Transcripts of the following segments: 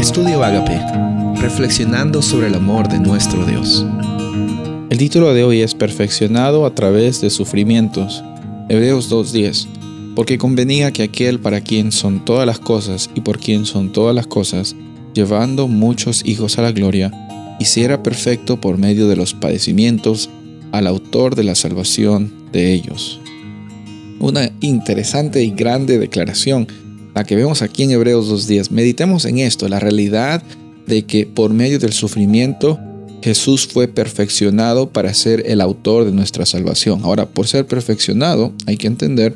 Estudio Agape, reflexionando sobre el amor de nuestro Dios. El título de hoy es Perfeccionado a través de sufrimientos. Hebreos 2.10. Porque convenía que aquel para quien son todas las cosas y por quien son todas las cosas, llevando muchos hijos a la gloria, hiciera perfecto por medio de los padecimientos al autor de la salvación de ellos. Una interesante y grande declaración que vemos aquí en Hebreos 2.10. Meditemos en esto, la realidad de que por medio del sufrimiento Jesús fue perfeccionado para ser el autor de nuestra salvación. Ahora, por ser perfeccionado, hay que entender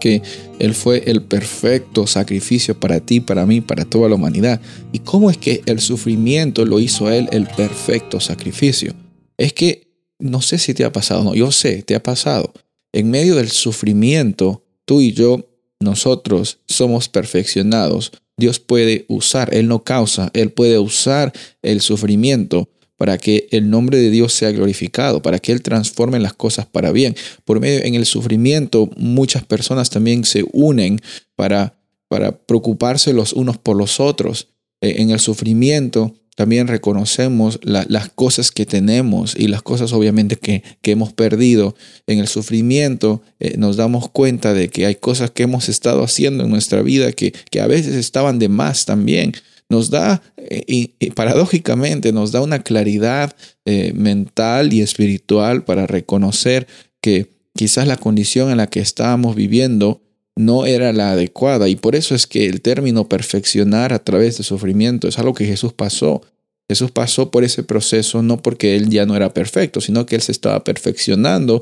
que Él fue el perfecto sacrificio para ti, para mí, para toda la humanidad. ¿Y cómo es que el sufrimiento lo hizo Él el perfecto sacrificio? Es que, no sé si te ha pasado, no, yo sé, te ha pasado. En medio del sufrimiento, tú y yo nosotros somos perfeccionados, Dios puede usar, Él no causa, Él puede usar el sufrimiento para que el nombre de Dios sea glorificado, para que Él transforme las cosas para bien. Por medio en el sufrimiento, muchas personas también se unen para, para preocuparse los unos por los otros. Eh, en el sufrimiento, también reconocemos las cosas que tenemos y las cosas obviamente que, hemos perdido. En el sufrimiento eh, nos damos cuenta de que hay cosas que hemos estado haciendo en nuestra vida que, que a veces estaban de más también. Nos da, eh, y, paradójicamente, nos da una claridad eh, mental y espiritual para reconocer que quizás la condición en la que estábamos viviendo no era la adecuada y por eso es que el término perfeccionar a través de sufrimiento es algo que Jesús pasó. Jesús pasó por ese proceso no porque él ya no era perfecto, sino que él se estaba perfeccionando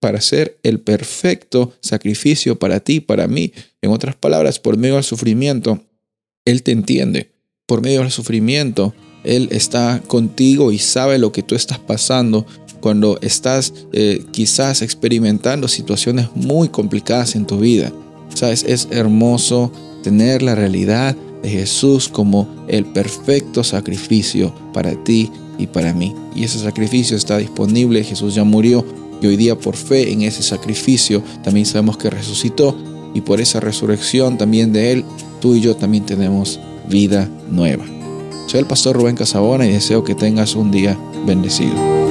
para ser el perfecto sacrificio para ti, para mí. En otras palabras, por medio del sufrimiento, Él te entiende. Por medio del sufrimiento, Él está contigo y sabe lo que tú estás pasando cuando estás eh, quizás experimentando situaciones muy complicadas en tu vida. ¿Sabes? Es hermoso tener la realidad de Jesús como el perfecto sacrificio para ti y para mí. Y ese sacrificio está disponible, Jesús ya murió y hoy día por fe en ese sacrificio también sabemos que resucitó y por esa resurrección también de Él, tú y yo también tenemos vida nueva. Soy el pastor Rubén Casabona y deseo que tengas un día bendecido.